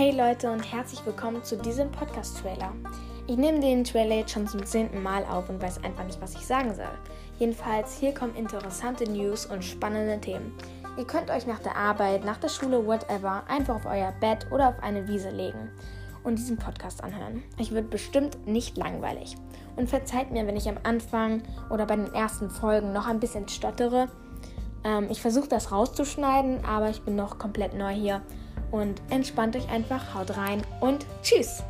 Hey Leute und herzlich willkommen zu diesem Podcast-Trailer. Ich nehme den Trailer jetzt schon zum zehnten Mal auf und weiß einfach nicht, was ich sagen soll. Jedenfalls, hier kommen interessante News und spannende Themen. Ihr könnt euch nach der Arbeit, nach der Schule, whatever, einfach auf euer Bett oder auf eine Wiese legen und diesen Podcast anhören. Ich wird bestimmt nicht langweilig. Und verzeiht mir, wenn ich am Anfang oder bei den ersten Folgen noch ein bisschen stottere. Ähm, ich versuche das rauszuschneiden, aber ich bin noch komplett neu hier. Und entspannt euch einfach, haut rein und tschüss!